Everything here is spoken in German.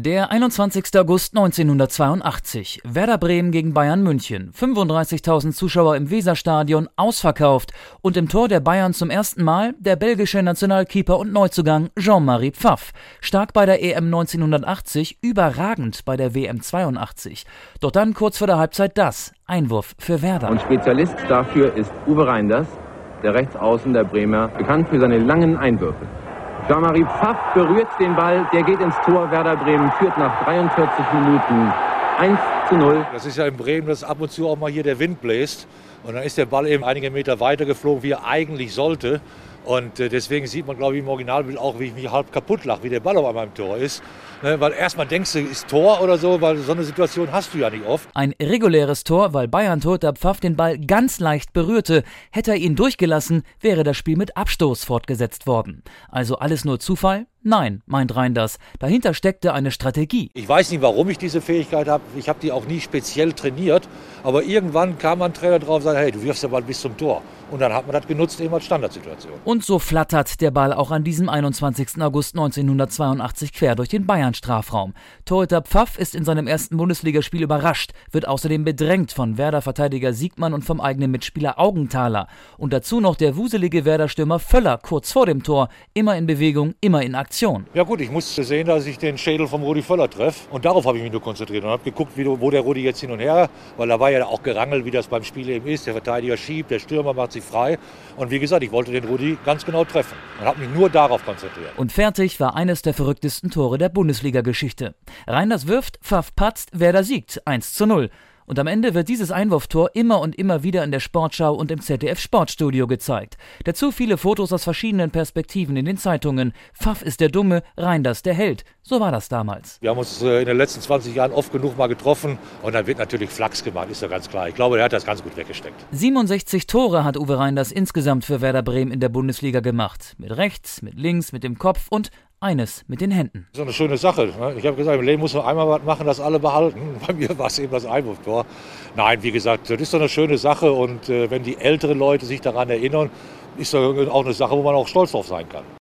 Der 21. August 1982. Werder Bremen gegen Bayern München. 35.000 Zuschauer im Weserstadion, ausverkauft. Und im Tor der Bayern zum ersten Mal der belgische Nationalkeeper und Neuzugang Jean-Marie Pfaff. Stark bei der EM 1980, überragend bei der WM 82. Doch dann kurz vor der Halbzeit das. Einwurf für Werder. Und Spezialist dafür ist Uwe Reinders, der Rechtsaußen der Bremer, bekannt für seine langen Einwürfe. Jean-Marie Pfaff berührt den Ball, der geht ins Tor. Werder Bremen führt nach 43 Minuten 1 zu 0. Das ist ja in Bremen, dass ab und zu auch mal hier der Wind bläst. Und dann ist der Ball eben einige Meter weiter geflogen, wie er eigentlich sollte. Und äh, deswegen sieht man, glaube ich, im Originalbild auch, wie ich mich halb kaputt lache, wie der Ball auf meinem Tor ist. Ne, weil erstmal denkst du, ist Tor oder so, weil so eine Situation hast du ja nicht oft. Ein reguläres Tor, weil Bayern-Toter Pfaff den Ball ganz leicht berührte. Hätte er ihn durchgelassen, wäre das Spiel mit Abstoß fortgesetzt worden. Also alles nur Zufall? Nein, meint Reinders. Dahinter steckte eine Strategie. Ich weiß nicht, warum ich diese Fähigkeit habe. Ich habe die auch nie speziell trainiert. Aber irgendwann kam ein Trainer drauf und sagte, hey, du wirfst den Ball bis zum Tor. Und dann hat man das genutzt eben als Standardsituation. Und so flattert der Ball auch an diesem 21. August 1982 quer durch den Bayern-Strafraum. Torhüter Pfaff ist in seinem ersten Bundesligaspiel überrascht, wird außerdem bedrängt von Werder-Verteidiger Siegmann und vom eigenen Mitspieler Augenthaler. Und dazu noch der wuselige Werder-Stürmer Völler kurz vor dem Tor. Immer in Bewegung, immer in Aktion. Ja gut, ich musste sehen, dass ich den Schädel vom Rudi Völler treffe. Und darauf habe ich mich nur konzentriert und habe geguckt, wie, wo der Rudi jetzt hin und her, weil da war ja auch gerangelt, wie das beim Spiel eben ist. Der Verteidiger schiebt, der Stürmer macht sich frei. Und wie gesagt, ich wollte den Rudi ganz genau treffen und habe mich nur darauf konzentriert. Und fertig war eines der verrücktesten Tore der Bundesliga-Geschichte. Reiners wirft, Pfaff patzt, Werder siegt 1 zu 0. Und am Ende wird dieses Einwurftor immer und immer wieder in der Sportschau und im ZDF Sportstudio gezeigt. Dazu viele Fotos aus verschiedenen Perspektiven in den Zeitungen. Pfaff ist der Dumme, Reinders der Held. So war das damals. Wir haben uns äh, in den letzten 20 Jahren oft genug mal getroffen und dann wird natürlich Flachs gemacht, ist ja ganz klar. Ich glaube, er hat das ganz gut weggesteckt. 67 Tore hat Uwe Reinders insgesamt für Werder Bremen in der Bundesliga gemacht. Mit rechts, mit links, mit dem Kopf und eines mit den Händen. So eine schöne Sache. Ne? Ich habe gesagt, im Leben muss man einmal was machen, das alle behalten. Bei mir war es eben das Einwurftor. Nein, wie gesagt, das ist so eine schöne Sache und äh, wenn die älteren Leute sich daran erinnern, ist das auch eine Sache, wo man auch stolz drauf sein kann.